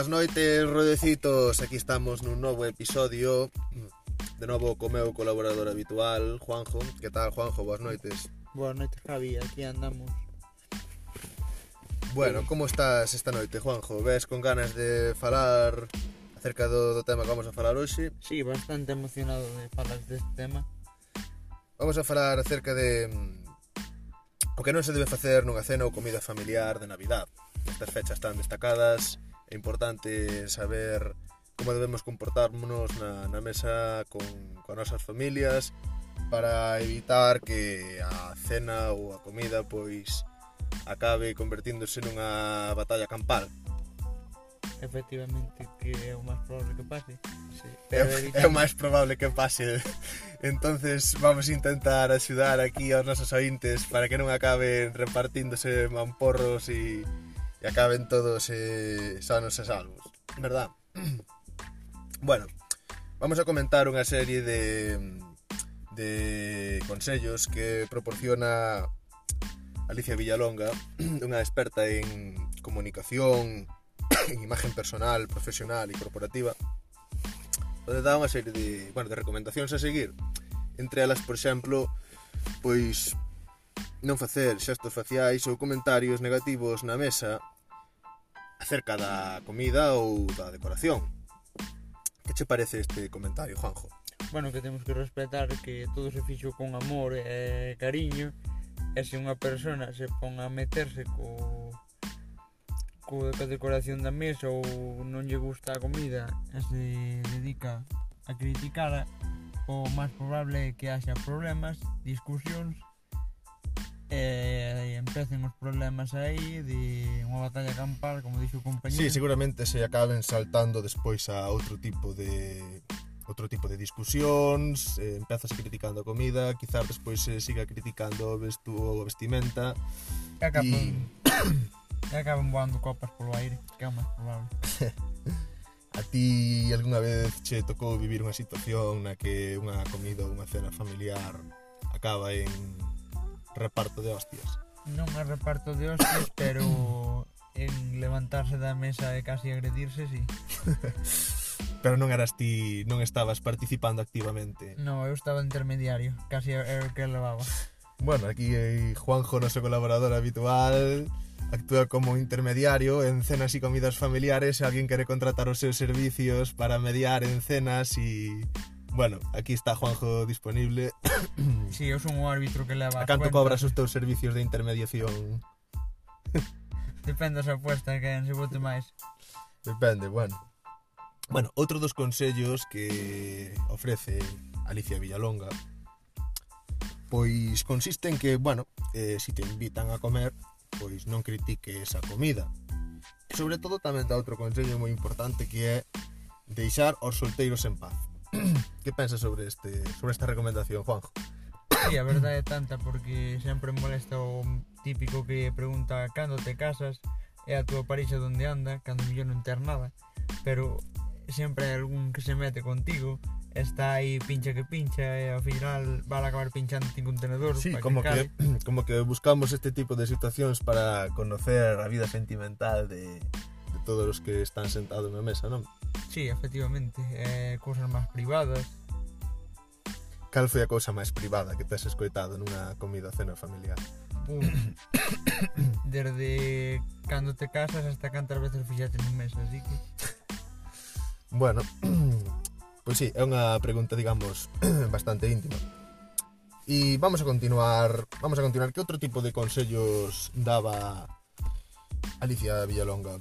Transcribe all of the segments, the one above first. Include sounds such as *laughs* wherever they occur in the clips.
Boas noites, rodecitos, aquí estamos nun novo episodio De novo co meu colaborador habitual, Juanjo. Que tal, Juanjo? Boas noites. Boas noites, Javi, aquí andamos. Bueno, como estás esta noite, Juanjo? Ves con ganas de falar acerca do, do tema que vamos a falar hoxe? Sí, bastante emocionado de falar deste tema. Vamos a falar acerca de mm, o que non se debe facer nunha cena ou comida familiar de Navidad. Estas fechas tan destacadas é importante saber como debemos comportarnos na, na mesa con, con nosas familias para evitar que a cena ou a comida pois acabe convertíndose nunha batalla campal. Efectivamente que é o máis probable que pase. Sí, é, é o máis probable que pase. *laughs* Entonces vamos a intentar axudar aquí aos nosos ointes para que non acaben repartíndose mamporros e e acaben todos eh, sanos e salvos, verdad? *clears throat* Bueno, vamos a comentar unha serie de, de consellos que proporciona Alicia Villalonga, *clears throat* unha experta en comunicación, *clears throat* en imagen personal, profesional e corporativa, onde dá unha serie de, bueno, de recomendacións a seguir. Entre elas, por exemplo, pois non facer xestos faciais ou comentarios negativos na mesa acerca da comida ou da decoración. Que che parece este comentario, Juanjo? Bueno, que temos que respetar que todo se fixo con amor e cariño e se unha persona se pon a meterse co co da decoración da mesa ou non lle gusta a comida e se dedica a criticar o máis probable é que haxa problemas, discusións e, e empecen os problemas aí de unha batalla campal, como dixo o compañero. Sí, seguramente se acaben saltando despois a outro tipo de outro tipo de discusións, eh, empezas criticando a comida, quizás despois se eh, siga criticando o vestu ou a vestimenta. E acaban, y... *coughs* e acaban voando copas polo aire, que é o máis probable. *laughs* a ti algunha vez che tocou vivir unha situación na que unha comida ou unha cena familiar acaba en reparto de hostias. Non é reparto de hostias, *coughs* pero en levantarse da mesa e casi agredirse, sí. *laughs* pero non eras ti, non estabas participando activamente. No, eu estaba intermediario, casi era o que levaba. *laughs* Bueno, aquí hai Juanjo, noso colaborador habitual, actúa como intermediario en cenas e comidas familiares se alguén quere contratar os seus servicios para mediar en cenas e y Bueno, aquí está Juanjo disponible. Si, *coughs* sí, eu son o árbitro que leva A canto cobras os teus servicios de intermediación? *laughs* Depende das apuestas que se vote máis. Depende, bueno. Bueno, outro dos consellos que ofrece Alicia Villalonga pois consiste en que, bueno, eh, si te invitan a comer, pois non critique esa comida. E sobre todo tamén dá outro consello moi importante que é deixar os solteiros en paz. *clears throat* que pensas sobre este sobre esta recomendación, Juanjo? Sí, a verdade é tanta porque sempre molesta o típico que pregunta cando te casas e a túa parexa onde anda, cando millón non ter nada, pero sempre hai algún que se mete contigo está aí pincha que pincha e ao final vai acabar pinchando un contenedor sí, como que, que *clears throat* como que buscamos este tipo de situacións para conocer a vida sentimental de todos os que están sentados na mesa, non? Sí, efectivamente, eh, cousas máis privadas. Cal foi a cousa máis privada que tes escoitado nunha comida cena familiar? Uf. *coughs* Desde cando te casas hasta cantas veces fixate nun mes, así que... Bueno, pois *coughs* pues sí, é unha pregunta, digamos, *coughs* bastante íntima. E vamos a continuar, vamos a continuar que outro tipo de consellos daba Alicia Villalonga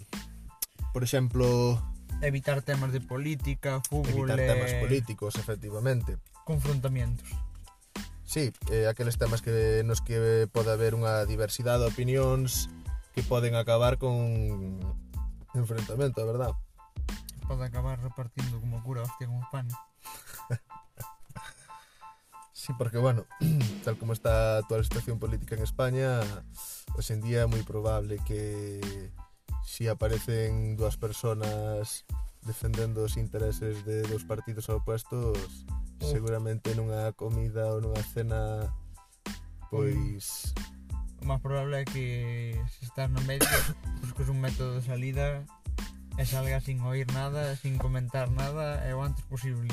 por exemplo... Evitar temas de política, fútbol... Evitar temas eh, políticos, efectivamente. Confrontamientos. Sí, eh, aqueles temas que nos que pode haber unha diversidade de opinións que poden acabar con enfrentamento, a verdad? Pode acabar repartindo como cura hostia como pan. *laughs* sí, porque, bueno, *clears throat* tal como está a actual situación política en España, hoxe en día é moi probable que si aparecen dúas personas defendendo os intereses de dos partidos opostos, seguramente nunha comida ou nunha cena pois o máis probable é que se estás no medio *coughs* busques un método de salida e salga sin oír nada, sin comentar nada e o antes posible.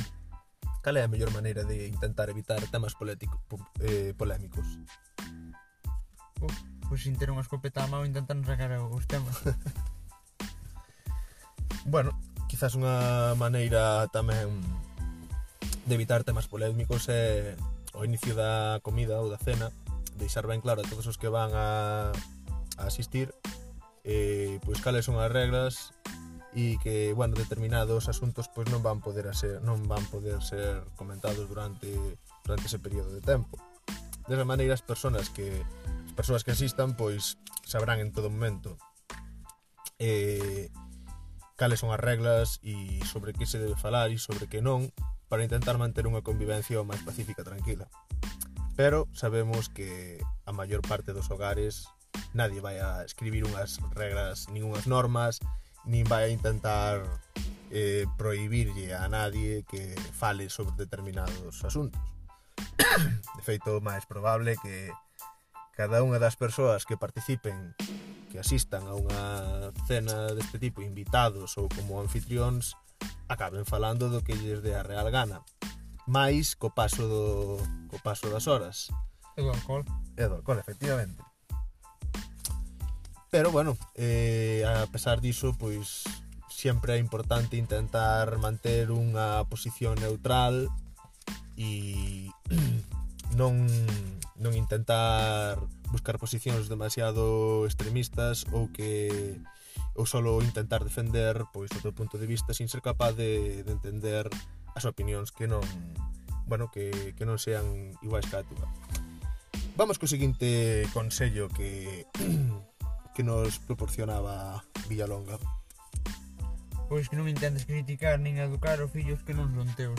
Cal é a mellor maneira de intentar evitar temas polético, po, eh, polémicos? Uf pois sin ter unha escopeta a mão intentan sacar os temas. *laughs* bueno, quizás unha maneira tamén de evitar temas polémicos é o inicio da comida ou da cena deixar ben claro a todos os que van a, a asistir eh, pois cales son as reglas e que, bueno, determinados asuntos pois non van poder ser non van poder ser comentados durante durante ese período de tempo. Desa maneira as persoas que persoas que asistan pois sabrán en todo momento eh, cales son as reglas e sobre que se debe falar e sobre que non para intentar manter unha convivencia o máis pacífica e tranquila. Pero sabemos que a maior parte dos hogares nadie vai a escribir unhas regras, ningunhas normas, nin vai a intentar eh, prohibirlle a nadie que fale sobre determinados asuntos. *coughs* De feito, máis probable que cada unha das persoas que participen que asistan a unha cena deste tipo invitados ou como anfitrións acaben falando do que lles dé a real gana máis co paso do co paso das horas. E do alcohol. E do alcohol, efectivamente. Pero bueno eh, a pesar diso pois sempre é importante intentar manter unha posición neutral e *clears throat* non, non intentar buscar posicións demasiado extremistas ou que ou solo intentar defender pois o teu punto de vista sin ser capaz de, de entender as opinións que non bueno, que, que non sean iguais que a túa. Vamos co seguinte consello que *clears throat* que nos proporcionaba Villalonga. Pois que non intentes criticar nin educar os fillos que non son teus.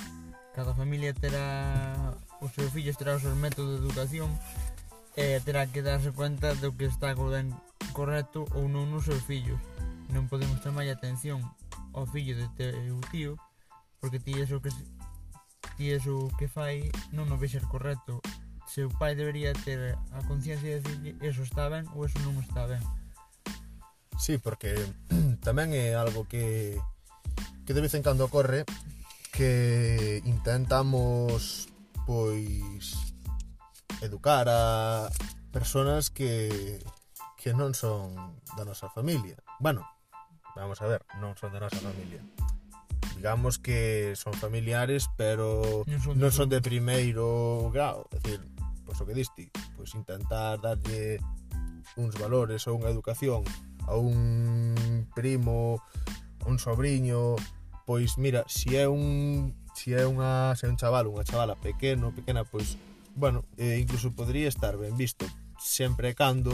Cada familia terá os seus fillos terá os seus métodos de educación e terá que darse cuenta do que está correcto ou non nos seus fillos. Non podemos chamar atención ao fillo de teu tío porque ti eso que ti eso que fai non o vexer correcto. Seu pai debería ter a conciencia de decir eso está ben ou eso non está ben. Sí, porque *clears throat* tamén é algo que que de vez en cando ocorre que intentamos pois educar a persoas que que non son da nosa familia. Bueno, vamos a ver, non son da nosa familia. Digamos que son familiares, pero non son, non son de primeiro grado, é dicir, pois o que diste, pois intentar darlle uns valores ou unha educación a un primo, a un sobrinho, pois mira, si é un si é unha se é un chaval, unha chavala pequeno, pequena, pois bueno, eh, incluso podría estar ben visto, sempre e cando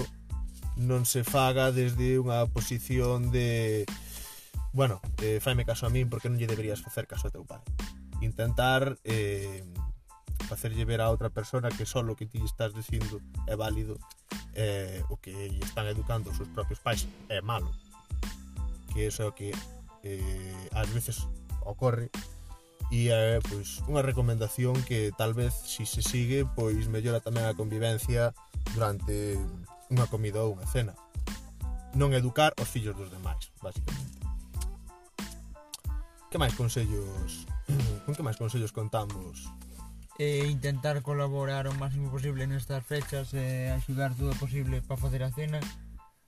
non se faga desde unha posición de bueno, eh, faime caso a min porque non lle deberías facer caso a teu pai. Intentar eh, facerlle ver a outra persona que só o que ti estás dicindo é válido eh, o que lle están educando os seus propios pais é malo que eso é o que eh, ás veces ocorre. E é eh, pois unha recomendación que tal vez si se sigue pois mellora tamén a convivencia durante unha comida ou unha cena. Non educar os fillos dos demais basicamente. Que máis consellos *clears throat* con que máis consellos contamos? E intentar colaborar o máximo posible nestas fechas e axudar todo o posible para facer a cena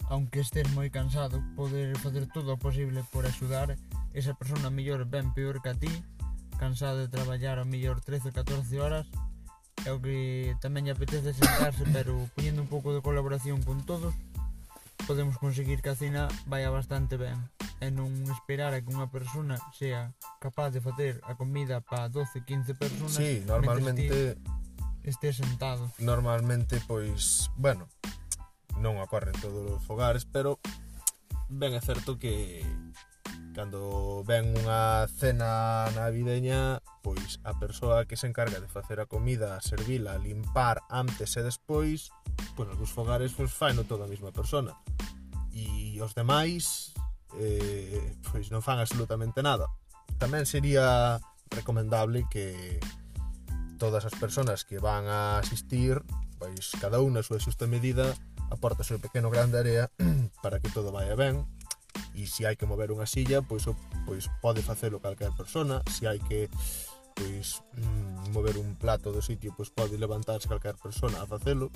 aunque estés moi cansado, poder facer todo o posible por axudar esa persona mellor ben peor que a ti, cansado de traballar a mellor 13 ou 14 horas, é o que tamén lle apetece sentarse, *coughs* pero poñendo un pouco de colaboración con todos, podemos conseguir que a cena vaya bastante ben e non esperar a que unha persona sea capaz de facer a comida para 12, 15 personas. Sí, normalmente este sentado. Normalmente pois, bueno, non ocorre en todos os fogares, pero ben é certo que cando ven unha cena navideña, pois a persoa que se encarga de facer a comida, servila, limpar antes e despois, pois algúns fogares pois faino toda a mesma persona. E os demais eh, pois non fan absolutamente nada. Tamén sería recomendable que todas as persoas que van a asistir, pois cada unha a súa xusta medida aporta o seu pequeno gran de area *clears throat* para que todo vaya ben e se hai que mover unha silla pois, o, pois pode facelo calquer persona. Se hai que pois mm, mover un plato do sitio pois pode levantarse calquer persona a facelo.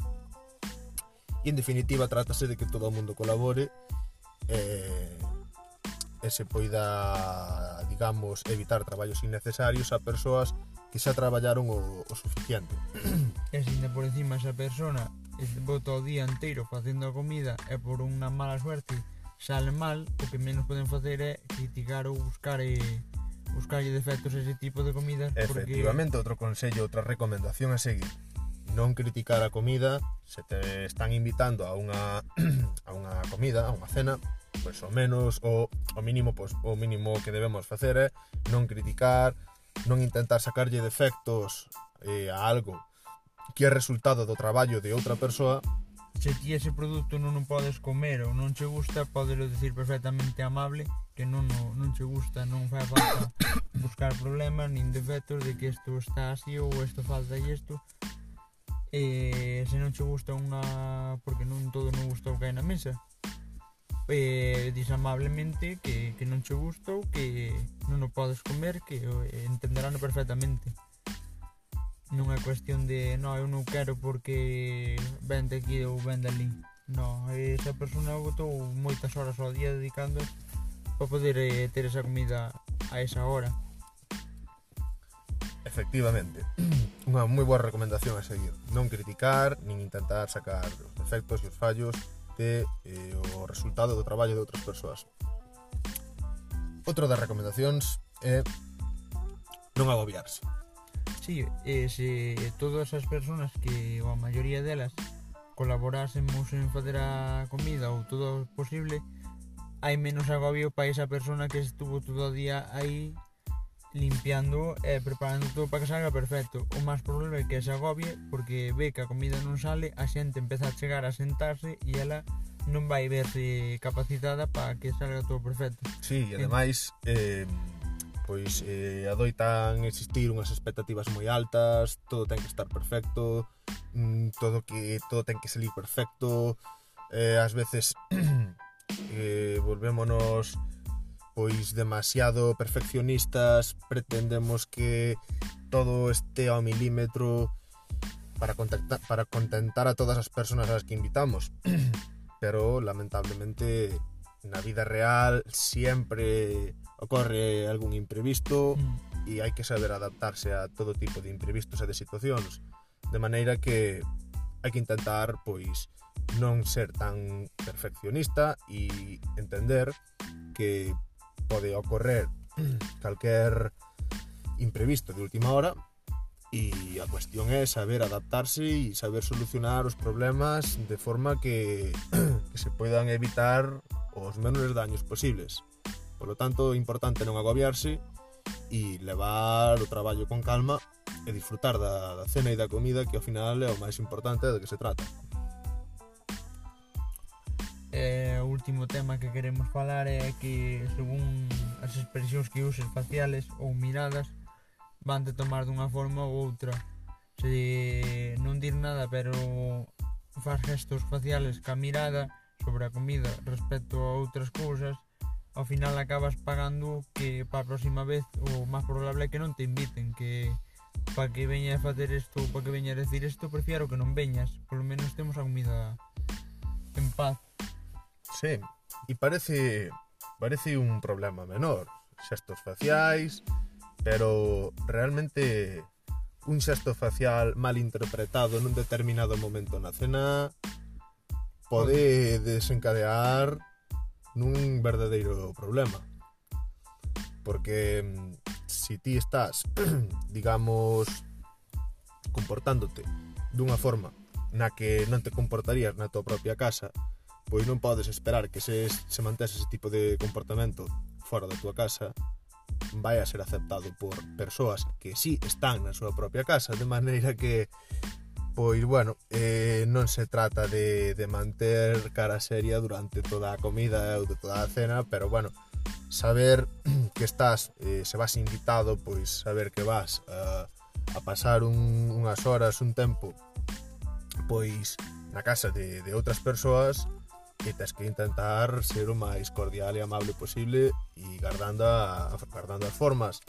E en definitiva trátase de que todo o mundo colabore e, e se poida digamos evitar traballos innecesarios a persoas que xa traballaron o, o suficiente. *clears throat* E se por encima esa persona bota o día inteiro facendo a comida e por unha mala suerte. Sale mal, o que menos poden facer é criticar ou buscar eh, e buscarlle defectos a ese tipo de comida Efectivamente, porque... outro consello, outra recomendación a seguir. Non criticar a comida se te están invitando a unha *clears throat* a unha comida, a unha cena pois o menos o, o mínimo pois, o mínimo que debemos facer é non criticar non intentar sacarlle defectos eh, a algo que é resultado do traballo de outra persoa se ti ese produto non o podes comer ou non che gusta, podelo decir perfectamente amable que non, non che gusta, non fai falta *coughs* buscar problemas nin defectos de que isto está así ou isto falta e isto. E se non che gusta unha porque non todo non gusta o que hai na mesa. E dis amablemente que, que non che gusta ou que non o podes comer que entenderán perfectamente non é cuestión de non, eu non quero porque vende aquí ou vende ali non, esa persona botou moitas horas ao día dedicando para poder eh, ter esa comida a esa hora. Efectivamente, *clears throat* unha moi boa recomendación a seguir. Non criticar, nin intentar sacar os defectos e os fallos de eh, o resultado do traballo de outras persoas. Outra das recomendacións é non agobiarse así e se todas as persoas que ou a maioría delas colaborásemos en facer a comida ou todo o posible hai menos agobio para esa persona que estuvo todo o día aí limpiando e preparando todo para que salga perfecto. O máis probable é que se agobie porque ve que a comida non sale a xente empeza a chegar a sentarse e ela non vai verse capacitada para que salga todo perfecto. Si, sí, e ademais eh, pois eh, adoitan existir unhas expectativas moi altas, todo ten que estar perfecto, mm, todo que todo ten que salir perfecto, eh, ás veces *clears throat* eh, volvémonos pois demasiado perfeccionistas, pretendemos que todo este ao milímetro para contactar para contentar a todas as persoas ás que invitamos. *clears throat* Pero lamentablemente na vida real sempre ocorre algún imprevisto mm. e hai que saber adaptarse a todo tipo de imprevistos e de situacións de maneira que hai que intentar pois non ser tan perfeccionista e entender que pode ocorrer calquer *clears throat* imprevisto de última hora E a cuestión é saber adaptarse e saber solucionar os problemas de forma que, *clears throat* que se poidan evitar os menores daños posibles. Por lo tanto, é importante non agobiarse e levar o traballo con calma e disfrutar da, da cena e da comida que ao final é o máis importante do que se trata. E o último tema que queremos falar é que según as expresións que uses faciales ou miradas vante tomar dunha forma ou outra. Se non dir nada pero faz gestos faciales ca mirada sobre a comida respecto a outras cousas ao final acabas pagando que para a próxima vez o máis probable é que non te inviten que para que veña a facer isto ou para que veña a decir isto prefiero que non veñas. Polo menos temos a comida en paz. Sí, e parece parece un problema menor. Xestos faciais, pero realmente un xesto facial mal interpretado nun determinado momento na cena pode desencadear nun verdadeiro problema. Porque mm, si ti estás, *clears throat* digamos, comportándote dunha forma na que non te comportarías na tua propia casa, pois non podes esperar que se, se mantese ese tipo de comportamento fora da tua casa vai a ser aceptado por persoas que si sí están na súa propia casa, de maneira que pois bueno, eh, non se trata de, de manter cara seria durante toda a comida ou de toda a cena, pero bueno, saber *clears throat* que estás, eh, se vas invitado, pois saber que vas a, a pasar un, unhas horas, un tempo, pois na casa de, de outras persoas, que tes que intentar ser o máis cordial e amable posible e guardando, a, guardando as formas.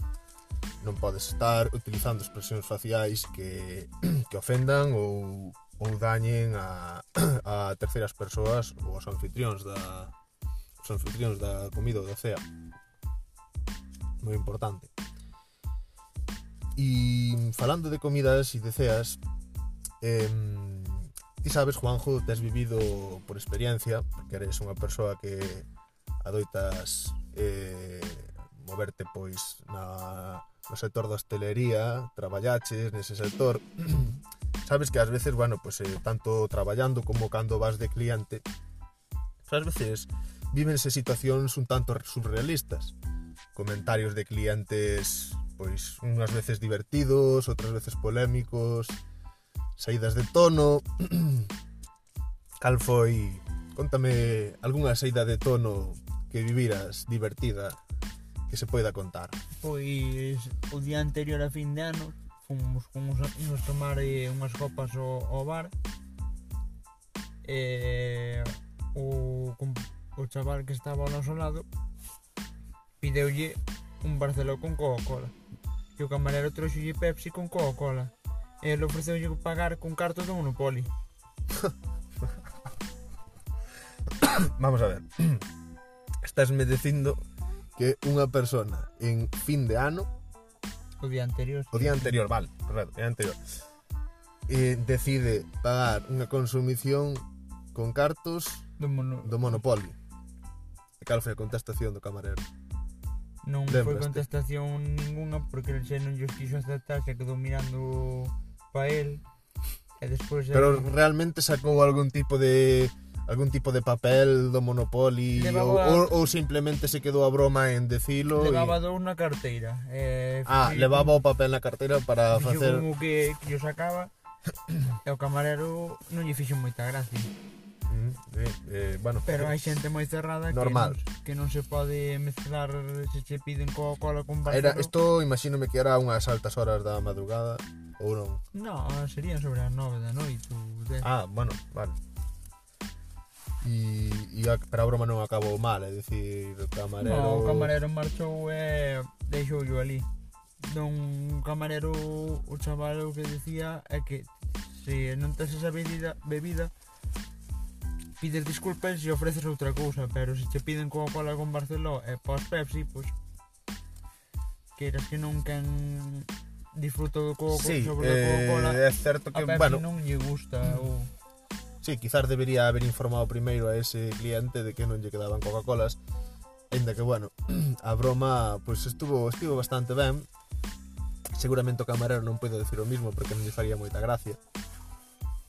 Non podes estar utilizando expresións faciais que, *clears throat* que ofendan ou, ou dañen a, *clears throat* a terceiras persoas ou aos anfitrións da os anfitrións da comida ou da cea. Moi importante. E falando de comidas e de ceas eh, Ti sabes, Juanjo, tes vivido por experiencia, porque eres unha persoa que adoitas eh, moverte pois na, no sector da hostelería, traballaches nese sector. *clears throat* sabes que ás veces, bueno, pues, eh, tanto traballando como cando vas de cliente, ás veces vívense situacións un tanto surrealistas. Comentarios de clientes pois unhas veces divertidos, outras veces polémicos, saídas de tono, *clears throat* Cal foi? Contame algunha saída de tono que viviras divertida que se poida contar. Pois o día anterior a fin de ano fomos con uns amigos tomar eh, unhas copas ao, ao bar e eh, o, com, o chaval que estaba ao noso lado pideulle un Barceló con Coca-Cola e o camarero trouxolle Pepsi con Coca-Cola e ele ofreceulle pagar con cartos do Monopoly *laughs* *coughs* Vamos a ver. *clears throat* Estásme dicindo que unha persona en fin de ano o día anterior. O día anterior, vale, correcto, o día anterior. Eh, decide pagar unha consumición con cartos do, mono... do monopolio. E cal foi a contestación do camarero? Non foi contestación ninguna porque el xe non os quiso aceptar, se quedou mirando pa el. E despois... Pero realmente sacou algún tipo de algún tipo de papel do Monopoly levaba, ou, ou simplemente se quedou a broma en decilo Levaba y... na carteira eh, Ah, levaba un... o papel na carteira para fixo facer como que, que yo sacaba *clears throat* e o camarero non lle fixo moita gracia. Mm, eh, eh, bueno, Pero hai xente moi cerrada normal. Que, non, que non se pode mezclar se che piden Coca-Cola con barro Era, isto imagínome que era unhas altas horas da madrugada ou non? no, serían sobre as 9 da noite ou Ah, bueno, vale. E, e a, pero a broma non acabou mal, é dicir, o camarero... No, o camarero marchou e deixou yo ali Non camarero, o chaval o que decía é que se non tes esa bebida, bebida pides disculpas e ofreces outra cousa, pero se che piden Coca-Cola con Barceló e pos Pepsi, pois queiras que non quen disfruto do coco sí, sobre eh, Coca-Cola. É certo que, a Pepsi bueno, non lle gusta ou Sí, quizás debería haber informado primeiro a ese cliente de que non lle quedaban Coca-Colas Ainda que, bueno, *clears throat* a broma pues, estuvo, estuvo bastante ben Seguramente o camarero non pode decir o mismo porque non lle faría moita gracia.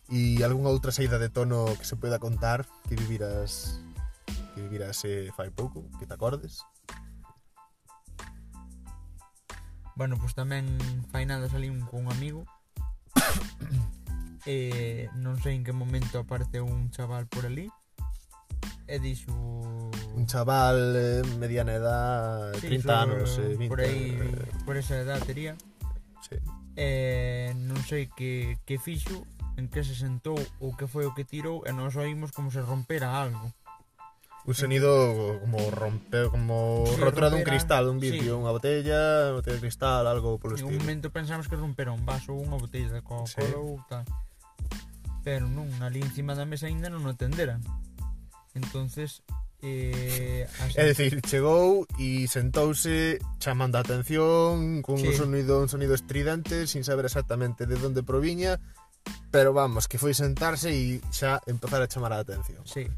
E algunha outra saída de tono que se poida contar? Que viviras que viviras eh, fai pouco, que te acordes? Bueno, pois pues tamén fai nada un con un amigo. *coughs* E non sei en que momento aparece un chaval por ali e dixo un chaval eh, mediana edad, sí, 30 anos, eh, 20. Por aí, eh, por esa edad tería. Sí. Eh, non sei que que fixo, en que se sentou ou que foi o que tirou e nós oímos como se rompera algo. Un sonido como romper, como sí, rotura dun cristal, dun vidrio, sí. unha botella, unha botella de cristal, algo polo estilo. En un momento pensamos que rompera un vaso ou unha botella de Coca-Cola sí. ou tal pero non, ali encima da mesa aínda non o atenderan entonces Eh, así. é dicir, chegou e sentouse chamando a atención con sí. un sonido un sonido estridente sin saber exactamente de onde proviña pero vamos, que foi sentarse e xa empezar a chamar a atención sí.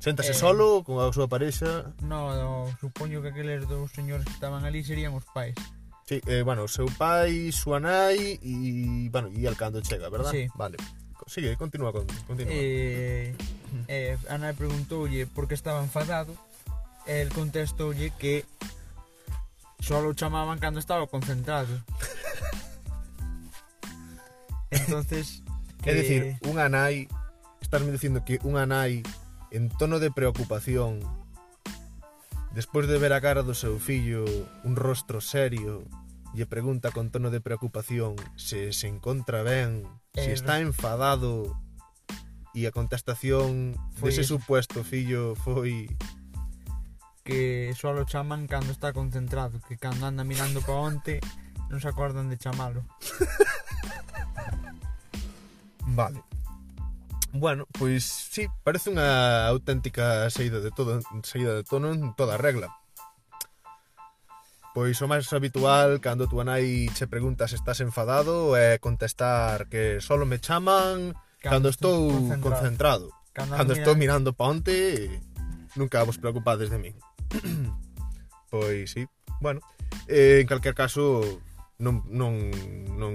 Séntase eh, solo con a súa parexa no, no, supoño que aqueles dous señores que estaban ali serían os pais Sí, eh, bueno, o seu pai, súa nai e, bueno, e alcando chega, verdad? Sí. Vale sigue, continúa con, continúa. Eh, eh, Ana preguntoulle por que estaba enfadado e el contestoulle que só o chamaban cando estaba concentrado. *laughs* entonces que... É dicir, unha nai Estarme dicindo que unha nai En tono de preocupación Despois de ver a cara do seu fillo Un rostro serio Lle pregunta con tono de preocupación Se se encontra ben Se si eh, está enfadado e a contestación foi dese supuesto fillo foi que só lo chaman cando está concentrado, que cando anda mirando pa onte non se acordan de chamalo. *laughs* vale. Bueno, pois sí, parece unha auténtica saída de todo, saída de tono en toda regla. Pois o máis habitual cando tú nai che pregunta se estás enfadado é contestar que solo me chaman cando, cando estou concentrado. concentrado. Cando, cando mira... estou mirando pa onte nunca vos preocupades de min. *clears throat* pois sí, bueno, eh, en calquer caso non, non, non,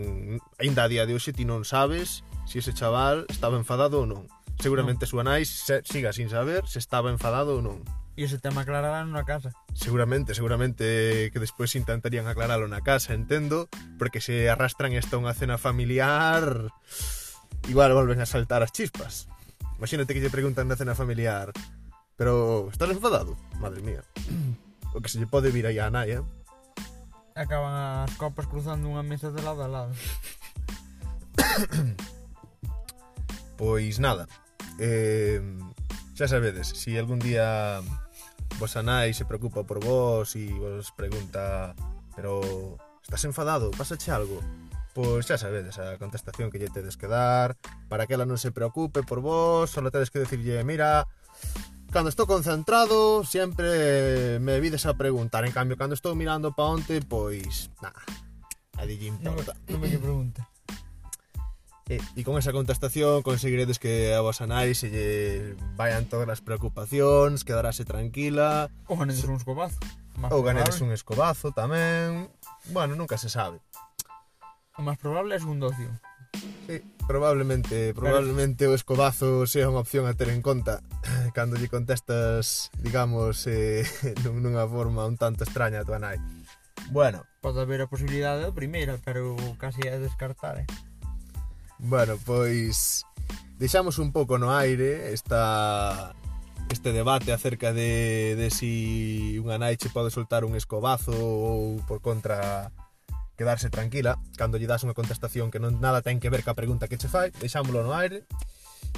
ainda a día de hoxe ti non sabes se ese chaval estaba enfadado ou non. Seguramente no. súa nai se, siga sin saber se estaba enfadado ou non. E ese tema aclararán na casa. Seguramente, seguramente que despois intentarían aclaralo na casa, entendo, porque se arrastran esta unha cena familiar, igual volven a saltar as chispas. Imagínate que lle preguntan na cena familiar, pero estás enfadado? Madre mía. O que se lle pode vir aí a nai, eh? Acaban as copas cruzando unha mesa de lado a lado. *coughs* pois nada. Eh, Xa sabedes, se si algún día vos anai se preocupa por vos e vos pregunta pero estás enfadado, pasache algo? Pois xa sabedes a contestación que lle tedes que dar para que ela non se preocupe por vos, só tedes que decirlle, mira, cando estou concentrado sempre me vides a preguntar en cambio cando estou mirando pa onte pois nada a dille importa non, non me que pregunta Eh, e, e con esa contestación conseguiredes que a vosa nai se lle vayan todas as preocupacións, quedarase tranquila. Ou ganedes un escobazo. Ou ganedes un escobazo tamén. Bueno, nunca se sabe. O máis probable é un docio. Sí, probablemente, probablemente Pero... o escobazo sea unha opción a ter en conta *laughs* cando lle contestas, digamos, eh, *laughs* nunha forma un tanto extraña a tua nai. Bueno. Pode haber a posibilidade da primeira, pero casi é descartar, eh? Bueno, pois deixamos un pouco no aire esta este debate acerca de, de si unha nai che pode soltar un escobazo ou por contra quedarse tranquila cando lle das unha contestación que non nada ten que ver ca pregunta que che fai. Deixámolo no aire.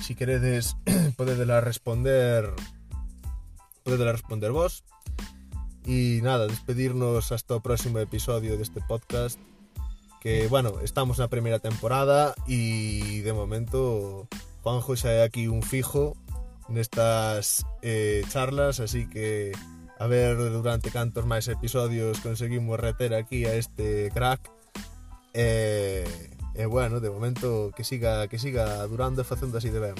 Si queredes *clears throat* podedela responder podedela responder vos. E nada, despedirnos hasta o próximo episodio deste podcast que, bueno, estamos na primeira temporada e de momento Juanjo xa é aquí un fijo nestas eh, charlas, así que a ver durante cantos máis episodios conseguimos reter aquí a este crack. Eh, e, eh, eh, bueno, de momento que siga, que siga durando e facendo así de ben.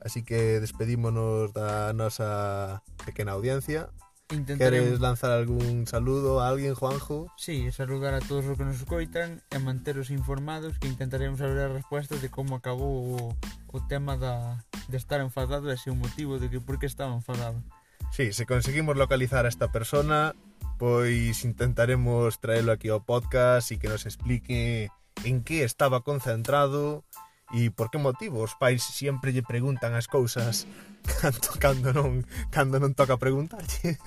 Así que despedímonos da nosa pequena audiencia. Intentaremos, lanzar algún saludo a alguén, Juanjo? sí, saludar a todos os que nos escoitan e manteros informados que intentaremos saber a resposta de como acabou o, o tema da, de estar enfadado e se o motivo de que por que estaba enfadado. Sí, se conseguimos localizar a esta persona, pois intentaremos traelo aquí ao podcast e que nos explique en que estaba concentrado e por que motivo os pais sempre lle preguntan as cousas *laughs* cando, cando non cando non toca preguntarlle.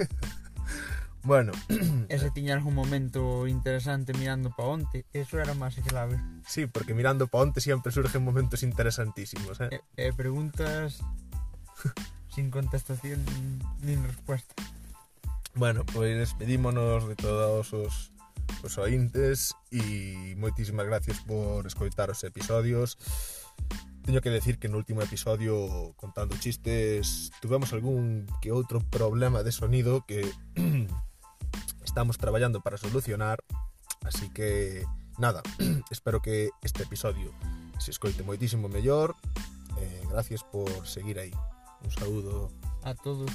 *laughs* bueno, *clears throat* E se tiña algún momento interesante mirando pa onte, eso era máis clave. sí, porque mirando pa onte sempre surgen momentos interesantísimos, eh? E, e preguntas *laughs* sin contestación nin resposta. Bueno, pois despedímonos de todos os, os ointes e moitísimas gracias por escoitar os episodios. Teño que decir que no último episodio contando chistes tuvemos algún que outro problema de sonido que *clears throat* estamos traballando para solucionar, así que nada, *clears throat* espero que este episodio se escoite moitísimo mellor. Eh, gracias por seguir aí. Un saúdo. A todos